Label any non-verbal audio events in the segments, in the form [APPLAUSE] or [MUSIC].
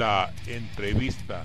la entrevista.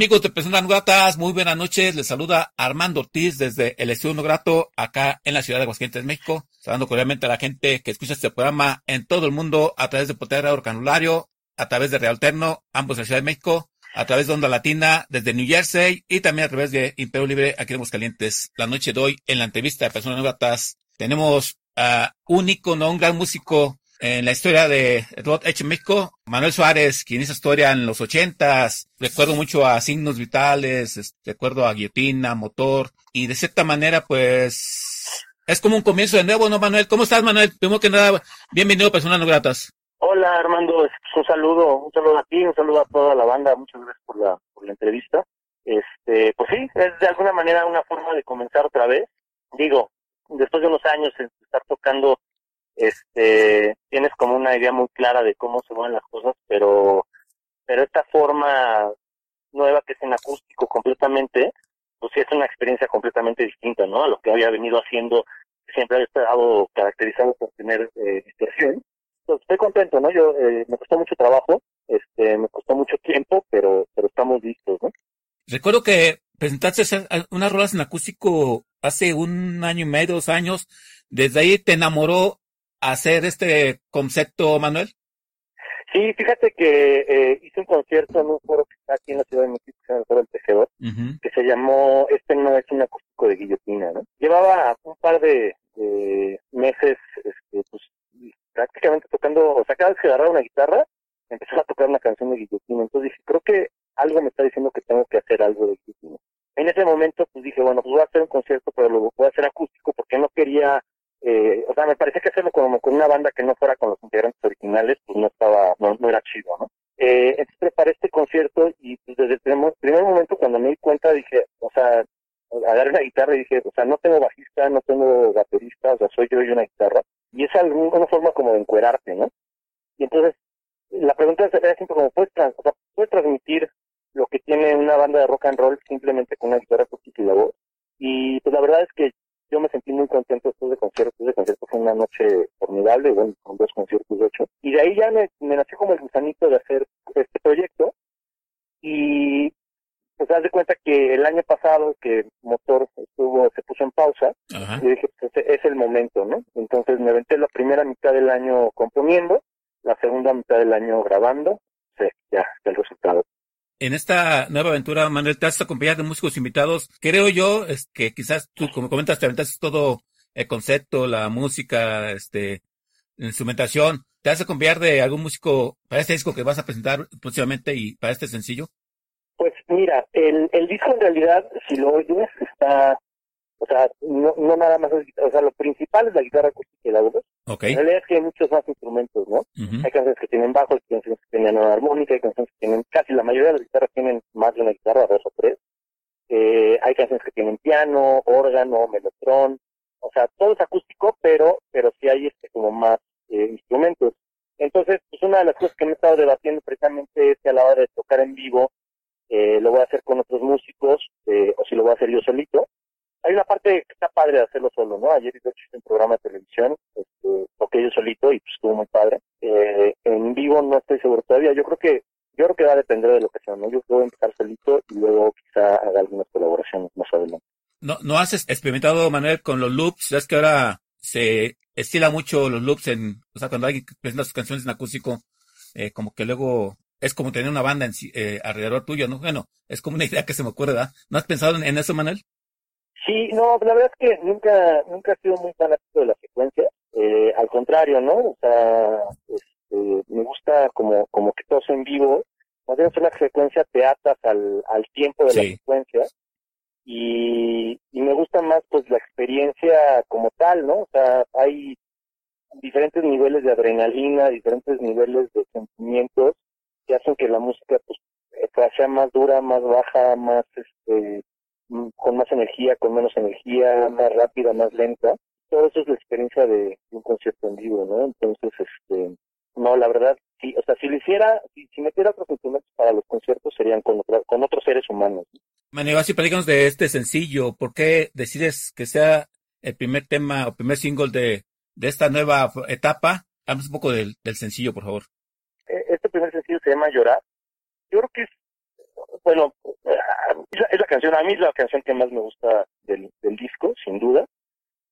Amigos de Personas Gratas, muy buenas noches. Les saluda Armando Ortiz desde el Estudio Grato, acá en la ciudad de Aguascalientes, México. Saludando cordialmente a la gente que escucha este programa en todo el mundo a través de Potera Canulario, a través de Real Terno, ambos de la Ciudad de México, a través de Onda Latina desde New Jersey y también a través de Imperio Libre aquí en Aguascalientes. La noche de hoy, en la entrevista de Personas Gratas, tenemos a un ícono, un gran músico en la historia de hecho en México, Manuel Suárez, quien hizo historia en los ochentas, recuerdo mucho a Signos Vitales, recuerdo a Guillotina, Motor, y de cierta manera, pues, es como un comienzo de nuevo, ¿no, Manuel? ¿Cómo estás, Manuel? Primero que nada, bienvenido Personas No Gratas. Hola, Armando, un saludo, un saludo a ti, un saludo a toda la banda, muchas gracias por la, por la entrevista. Este, pues sí, es de alguna manera una forma de comenzar otra vez. Digo, después de unos años de estar tocando este, tienes como una idea muy clara de cómo se van las cosas, pero, pero esta forma nueva que es en acústico completamente, pues sí es una experiencia completamente distinta, ¿no? A lo que había venido haciendo, siempre había estado caracterizado por tener eh, distorsión. Pues estoy contento, ¿no? Yo, eh, me costó mucho trabajo, este, me costó mucho tiempo, pero, pero estamos listos, ¿no? Recuerdo que presentaste unas rolas en acústico hace un año y medio, dos años. Desde ahí te enamoró hacer este concepto, Manuel? Sí, fíjate que eh, hice un concierto en un foro que está aquí en la Ciudad de México, en el Foro del Tejedor, que se llamó Este no es un acústico de guillotina, ¿no? Llevaba un par de, meses, este, pues, prácticamente tocando, o sea, cada vez que agarraba una guitarra, empezaba a tocar una canción de guillotina. Entonces dije, creo que algo me está diciendo que tengo que hacer algo de guillotina. En ese momento, pues dije, bueno, pues voy a hacer un concierto, pero lo voy a hacer acústico porque no quería eh, o sea, me parecía que hacerlo como con una banda que no fuera con los integrantes originales, pues no estaba, no, era chido, ¿no? Eh, entonces preparé este concierto y pues, desde el primer, momento cuando me di cuenta dije, o sea, agarré una guitarra y dije, o sea, no tengo bajista, no tengo baterista, o sea, soy yo y una guitarra. Y es alguna forma como de encuerarte, ¿no? Y entonces, la pregunta era siempre como, ¿puedes, ¿puedes transmitir lo que tiene una banda de rock and roll simplemente con una guitarra acústica y la voz? Y pues la verdad es que yo me sentí muy contento después de conciertos. De concierto fue una noche formidable, bueno, con dos conciertos de hecho. Y de ahí ya me, nació como el gusanito de hacer este proyecto. Y pues haz de cuenta que el año pasado que Motor estuvo, se puso en pausa, y dije, pues es el momento, ¿no? Entonces me aventé la primera mitad del año componiendo, la segunda mitad del año grabando, sí, ya, el resultado en esta nueva aventura, Manuel, te has acompañado de músicos invitados. Creo yo es que quizás tú, como comentas, te aventaste todo el concepto, la música, este, la instrumentación. ¿Te has acompañar de algún músico para este disco que vas a presentar próximamente y para este sencillo? Pues mira, el, el disco en realidad, si lo oyes, está o sea, no, no nada más es o sea, lo principal es la guitarra acústica y la voz. Okay. En realidad es que hay muchos más instrumentos, ¿no? Hay canciones que tienen bajo, hay canciones que tienen una armónica, hay canciones que tienen, casi la mayoría de las guitarras tienen más de una guitarra, dos o tres. Eh, hay canciones que tienen piano, órgano, melotrón, o sea, todo es acústico, pero, pero sí hay este como más eh, instrumentos. Entonces, pues una de las cosas que me he estado debatiendo precisamente es que a la hora de tocar en vivo, eh, lo voy a hacer con otros músicos, eh, o si lo voy a hacer yo solito, hay una parte que está padre de hacerlo solo, ¿no? Ayer hecho un programa de televisión, este, toqué yo solito y pues estuvo muy padre. Eh, en vivo no estoy seguro todavía, yo creo que yo creo que va a depender de que sea, ¿no? Yo a empezar solito y luego quizá haga algunas colaboraciones más adelante. ¿No, ¿No has experimentado, Manuel, con los loops? ¿Sabes que ahora se estila mucho los loops en, o sea, cuando alguien presenta sus canciones en acústico, eh, como que luego es como tener una banda en, eh, alrededor tuyo, ¿no? Bueno, es como una [LAUGHS] idea que se me ocurre, ¿verdad? ¿No has pensado en eso, Manuel? Sí, no, la verdad es que nunca, nunca he sido muy fanático de la secuencia. Eh, al contrario, ¿no? O sea, este, me gusta como, como que todo sea en vivo. Más bien una secuencia te atas al, al tiempo de la secuencia. Y, y me gusta más pues la experiencia como tal, ¿no? O sea, hay diferentes niveles de adrenalina, diferentes niveles de sentimientos que hacen que la música pues sea más dura, más baja, más este con más energía, con menos energía, más rápida, más lenta. Todo eso es la experiencia de, un concierto en vivo, ¿no? Entonces, este, no, la verdad, sí, o sea, si lo hiciera, si, metiera otros instrumentos para los conciertos serían con, con otros seres humanos. Manu, así platícanos de este sencillo, ¿por qué decides que sea el primer tema o primer single de, de esta nueva etapa? Háblanos un poco del, del sencillo, por favor. E, este primer sencillo se llama Llorar. Yo creo que es bueno, es la, canción, a mí es la canción que más me gusta del, disco, sin duda,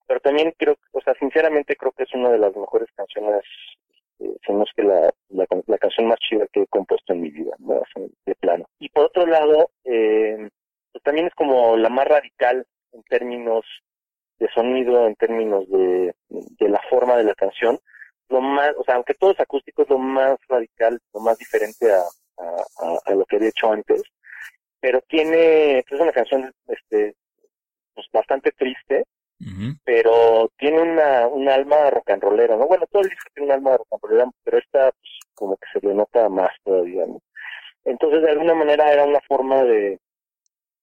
pero también creo, o sea, sinceramente creo que es una de las mejores canciones, eh, no es que la, la, canción más chida que he compuesto en mi vida, de plano. Y por otro lado, eh, pues también es como la más radical en términos de sonido, en términos de, de la forma de la canción, lo más, o sea, aunque todo es acústico, es lo más radical, lo más diferente a, a, lo que había hecho antes. Pero tiene, es una canción este, pues bastante triste, pero tiene una, un alma rock and rollera, ¿no? Bueno, todo el disco tiene un alma rock and rollera, pero esta pues, como que se le nota más todavía, ¿no? Entonces, de alguna manera era una forma de,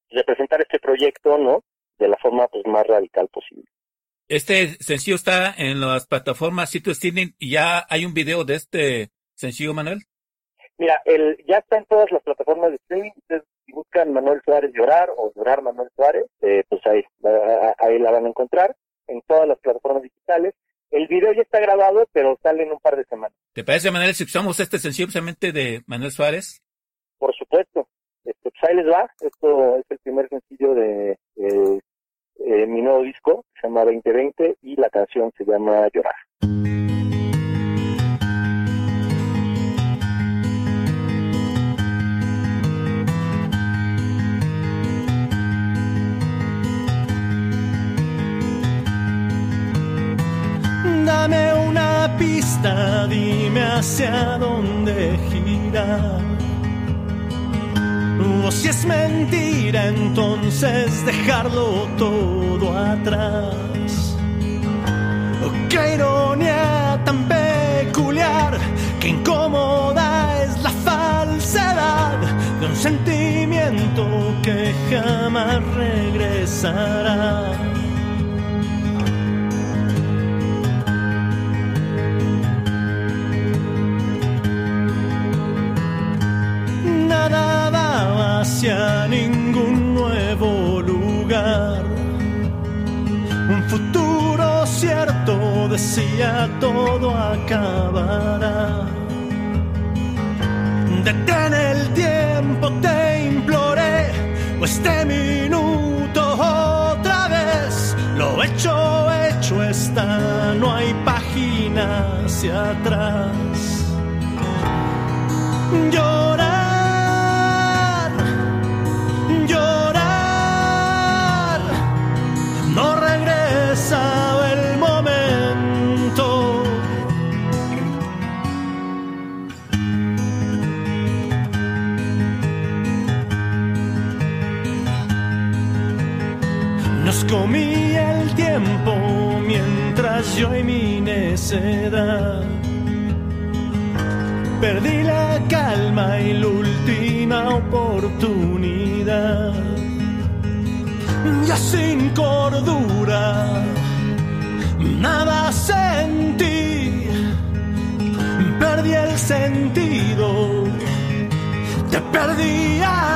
de presentar este proyecto, ¿no? De la forma pues más radical posible. Este sencillo está en las plataformas sitio streaming y ya hay un video de este sencillo, Manuel. Mira, el, ya está en todas las plataformas de streaming. Ustedes si buscan Manuel Suárez llorar o llorar Manuel Suárez, eh, pues ahí, ahí la van a encontrar en todas las plataformas digitales. El video ya está grabado, pero sale en un par de semanas. ¿Te parece, Manuel, si usamos este sencillo precisamente de Manuel Suárez? Por supuesto. Este, pues ahí les va. Esto es el primer sencillo de eh, mi nuevo disco, se llama 2020 y la canción se llama Llorar. Dime hacia dónde girar. O si es mentira, entonces dejarlo todo atrás. Qué ironía tan peculiar, que incómoda es la falsedad de un sentimiento que jamás regresará. Hacia ningún nuevo lugar. Un futuro cierto decía todo acabará. Detén el tiempo, te imploré, o este minuto otra vez. Lo hecho, hecho está, no hay página hacia atrás. Llorar yo y mi necedad perdí la calma y la última oportunidad. Ya sin cordura, nada sentí, perdí el sentido, te perdí a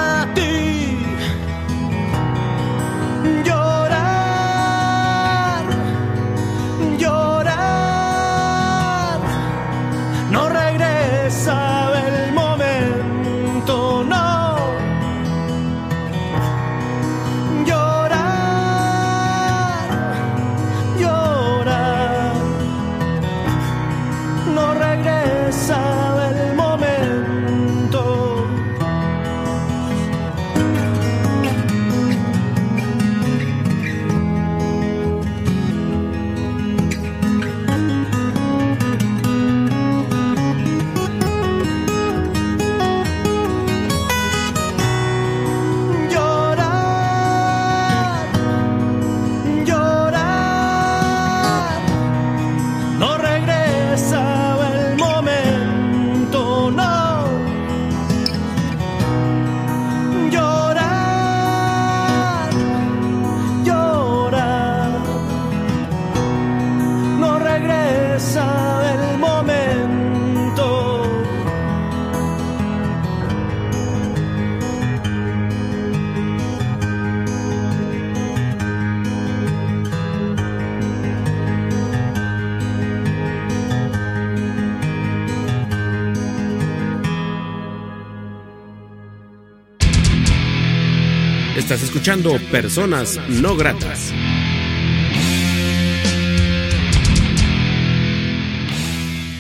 Estás escuchando Personas No Gratas.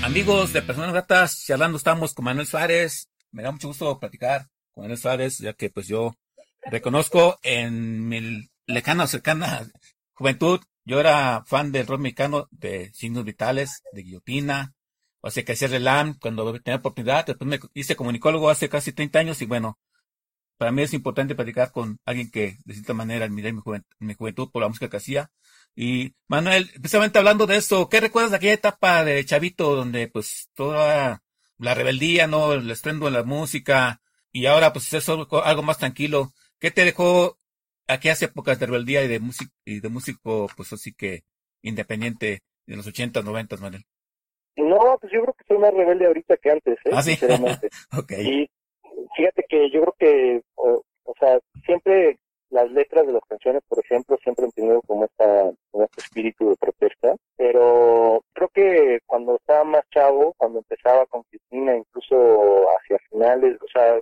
Amigos de Personas Gratas, charlando estamos con Manuel Suárez. Me da mucho gusto platicar con Manuel Suárez, ya que pues yo reconozco en mi lejana o cercana juventud, yo era fan del rock mexicano de signos vitales, de guillotina, o sea que hacía relam cuando tenía oportunidad, después me hice comunicólogo hace casi 30 años y bueno, para mí es importante platicar con alguien que de cierta manera admiré mi, mi juventud por la música que hacía. Y Manuel, precisamente hablando de eso, ¿qué recuerdas de aquella etapa de Chavito donde pues toda la rebeldía, no, el estrendo de la música y ahora pues es algo más tranquilo? ¿Qué te dejó aquellas épocas de rebeldía y de músico y de músico pues así que independiente de los 80, 90, Manuel? No, pues yo creo que soy más rebelde ahorita que antes, ¿eh? ¿Ah, sí? sinceramente. [LAUGHS] okay. Y fíjate que yo creo que, o, sea, siempre las letras de las canciones, por ejemplo, siempre han tenido como, esta, como este espíritu de protesta, pero creo que cuando estaba más chavo, cuando empezaba con Cristina, incluso hacia finales, o sea,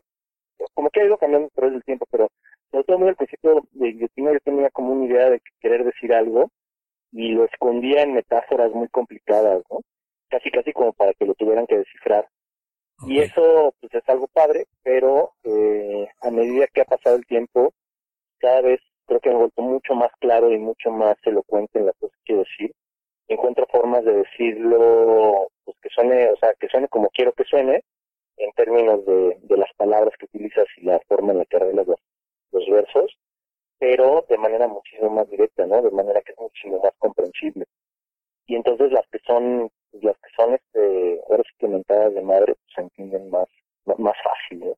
como que ha ido cambiando a través del tiempo, pero sobre todo muy al principio de Cristina yo tenía como una idea de querer decir algo y lo escondía en metáforas muy complicadas, ¿no? Casi, casi como para que lo tuvieran que descifrar. Y eso pues es algo padre, pero eh, a medida que ha pasado el tiempo, cada vez creo que me he vuelto mucho más claro y mucho más elocuente en las cosas que quiero decir. Encuentro formas de decirlo, pues que suene, o sea, que suene como quiero que suene, en términos de, de las palabras que utilizas y la forma en la que arreglas los, los versos, pero de manera muchísimo más directa, ¿no? De manera que es muchísimo más comprensible. Y entonces las que son las que son este horas implementadas de madre pues se entienden más más fácil ¿no?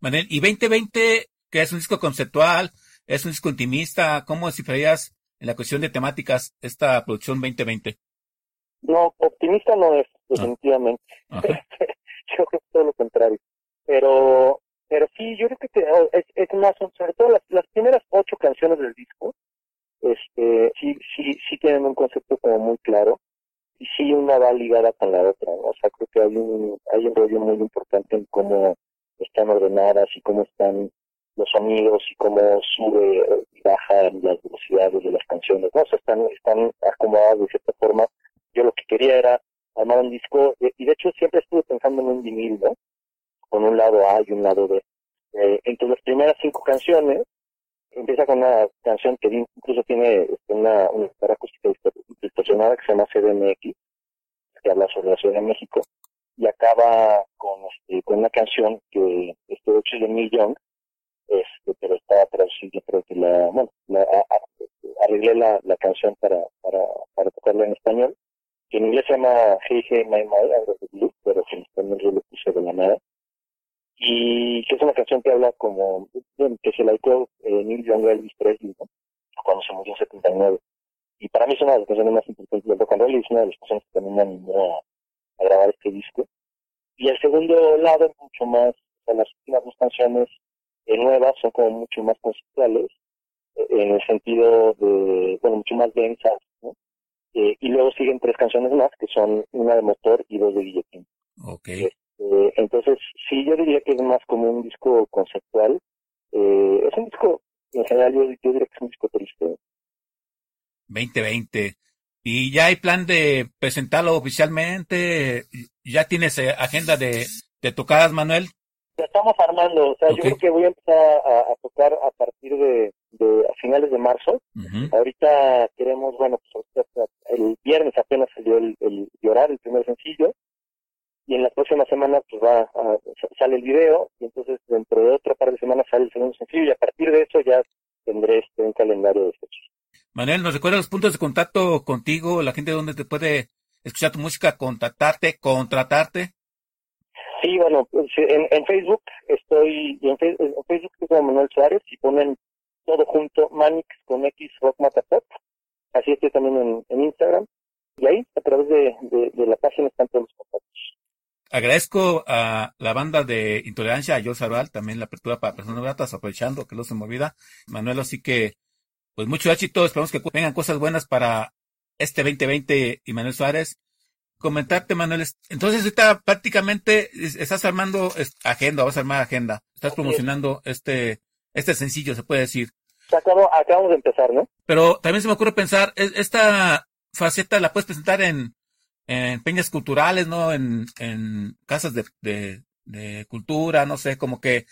Manel, y 2020 que es un disco conceptual es un disco intimista cómo descifrarías en la cuestión de temáticas esta producción 2020 no optimista no es definitivamente no. Okay. [LAUGHS] yo creo que todo lo contrario pero pero sí yo creo que te, es, es más sobre todo las, las primeras ocho canciones del disco este sí sí sí tienen un concepto como muy claro y sí una va ligada con la otra. O sea, creo que hay un, hay un rollo muy importante en cómo están ordenadas y cómo están los sonidos y cómo sube y baja las velocidades de las canciones, ¿no? O sea, están, están acomodadas de cierta forma. Yo lo que quería era armar un disco, y de hecho siempre estuve pensando en un vinil, ¿no? Con un lado A y un lado B. Eh, entre las primeras cinco canciones, empieza con una canción que incluso tiene una, una guitarra acústica distorsionada que se llama CDMX, que habla sobre la Ciudad de México, y acaba con, este, con una canción que este hecho de Neil Young, este, pero está traducida, creo que la, bueno, la, arreglé la, la canción para, para, para tocarla en español, que en inglés se llama Hey Hey My My, pero que en español yo lo puse de la nada y que es una canción que habla como que se la eh, Neil Young a Elvis Presley ¿no? cuando se murió en 79 y para mí es una de las canciones más importantes del rock and roll y es una de las canciones que también me animó a, a grabar este disco y el segundo lado es mucho más o sea, las últimas dos canciones eh, nuevas son como mucho más conceptuales eh, en el sentido de bueno mucho más densas ¿no? Eh, y luego siguen tres canciones más que son una de motor y dos de guillotín okay. Eh, entonces, sí, yo diría que es más como un disco conceptual. Eh, es un disco, en general, yo, yo, diría que es un disco triste. 2020. ¿Y ya hay plan de presentarlo oficialmente? ¿Ya tienes eh, agenda de, de tocadas, Manuel? Ya estamos armando. O sea, okay. yo creo que voy a empezar a, a tocar a partir de, de a finales de marzo. Uh -huh. Ahorita queremos, bueno, pues el viernes apenas salió el, el Llorar, el primer sencillo y en la próxima semana pues va a, sale el video y entonces dentro de otra par de semanas sale el segundo sencillo y a partir de eso ya tendré este un calendario de fechas. Manuel, ¿nos recuerda los puntos de contacto contigo, la gente donde te puede escuchar tu música, contactarte, contratarte? Sí, bueno, pues, en, en Facebook estoy, en, Facebook, en Facebook estoy como Manuel Suárez y ponen todo junto, Manix con X Rock Matapop, así estoy también en, en Instagram y ahí a través de, de, de la página están todos los contactos. Agradezco a la banda de Intolerancia, a Jos Arbal, también la apertura para personas gratas, aprovechando que lo se movida. Manuel, así que, pues mucho éxito, esperamos que vengan cosas buenas para este 2020 y Manuel Suárez. Comentarte, Manuel, entonces ahorita prácticamente estás armando agenda, vas a armar agenda, estás promocionando este, este sencillo, se puede decir. acabamos de empezar, ¿no? Pero también se me ocurre pensar, esta faceta la puedes presentar en, en peñas culturales, ¿no? En, en casas de, de, de cultura, no sé, como que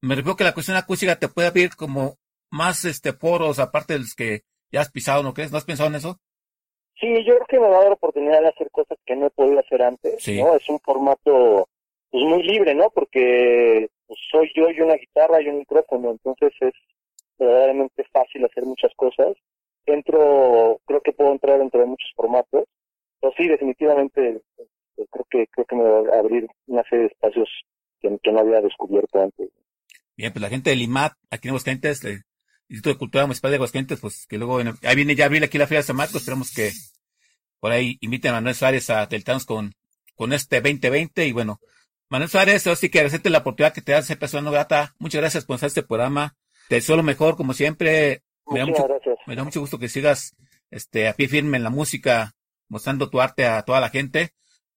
me refiero que la cuestión acústica te puede abrir como más este foros, aparte de los que ya has pisado, ¿no crees? ¿No has pensado en eso? Sí, yo creo que me va a dar la oportunidad de hacer cosas que no he podido hacer antes, ¿no? Es un formato pues muy libre, ¿no? Porque pues, soy yo y una guitarra y un micrófono, entonces es verdaderamente fácil hacer muchas cosas. Entro, creo que puedo entrar dentro de muchos formatos, pero sí, definitivamente eh, creo que creo que me va a abrir una serie de espacios que, que no había descubierto antes. Bien, pues la gente del IMAT, aquí en Aguascalientes, el Instituto de Cultura Municipal de Aguascalientes, pues que luego, ahí viene ya abril aquí la Feria de San Marcos, esperamos que por ahí inviten a Manuel Suárez a Teltanos con, con este 2020 y bueno, Manuel Suárez, así que agradecerte la oportunidad que te da ser persona grata. Muchas gracias por hacer este programa. Te deseo lo mejor, como siempre. Me da, mucho, me da mucho gusto que sigas este, a pie firme en la música, mostrando tu arte a toda la gente.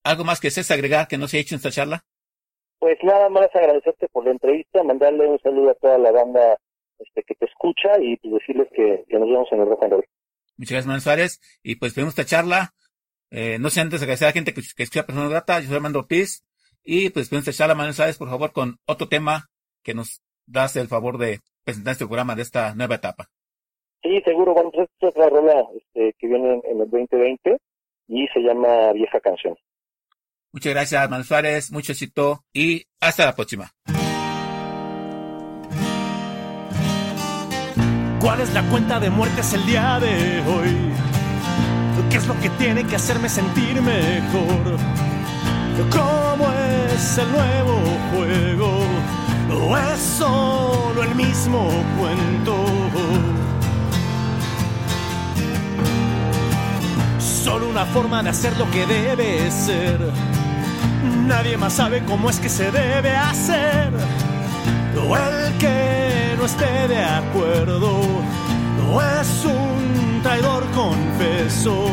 ¿Algo más que seas agregar que no se ha hecho en esta charla? Pues nada más agradecerte por la entrevista, mandarle un saludo a toda la banda este, que te escucha y pues, decirles que, nos vemos en el rock and roll. Muchas gracias, Manuel Suárez. Y pues tenemos esta charla. Eh, no sé antes agradecer a la gente que, que escucha Persona Grata. Yo soy Armando Ortiz. Y pues esta charla, Manuel Suárez, por favor, con otro tema que nos das el favor de presentar este programa de esta nueva etapa. Sí, seguro. Bueno, pues esta es otra rola este, que viene en el 2020 y se llama Vieja Canción. Muchas gracias, Manuel Suárez. Mucho éxito y hasta la próxima. ¿Cuál es la cuenta de muertes el día de hoy? ¿Qué es lo que tiene que hacerme sentir mejor? ¿Cómo es el nuevo juego? ¿O es solo el mismo cuento? Una forma de hacer lo que debe ser. Nadie más sabe cómo es que se debe hacer. O el que no esté de acuerdo, no es un traidor confeso.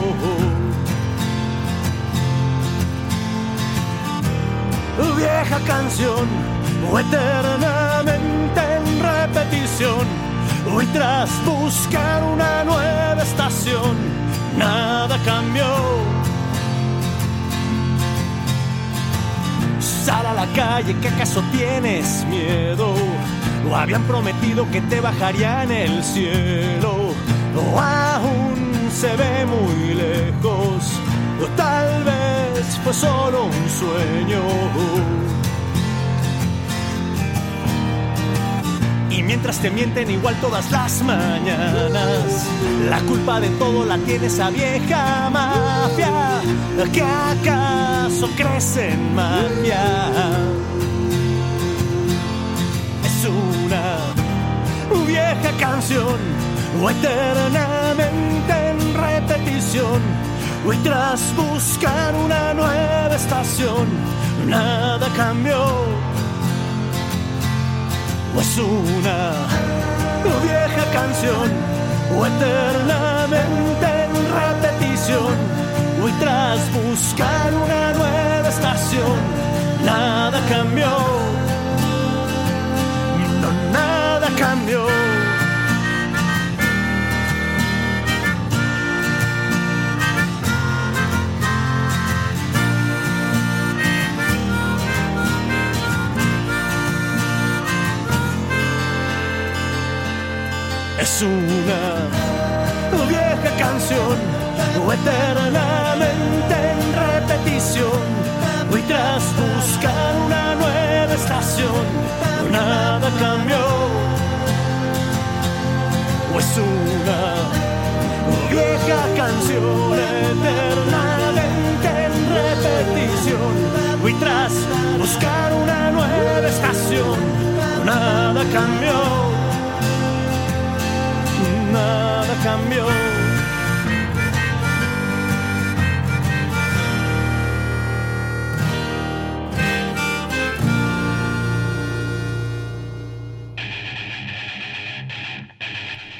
Vieja canción, o eternamente en repetición, hoy tras buscar una nueva estación, nada cambió. Sal a la calle, que acaso tienes miedo? O habían prometido que te bajarían el cielo, o aún se ve muy lejos, o tal vez fue solo un sueño. Mientras te mienten igual todas las mañanas, la culpa de todo la tiene esa vieja mafia que acaso crece en magia. Es una vieja canción o eternamente en repetición. Hoy tras buscar una nueva estación, nada cambió o es una vieja canción o eternamente en repetición hoy tras buscar una nueva estación nada cambió no nada cambió o eternamente en repetición. Hoy tras buscar una nueva estación, nada cambió. O es una vieja canción eternamente en repetición. Hoy tras buscar una nueva estación, nada cambió nada cambió.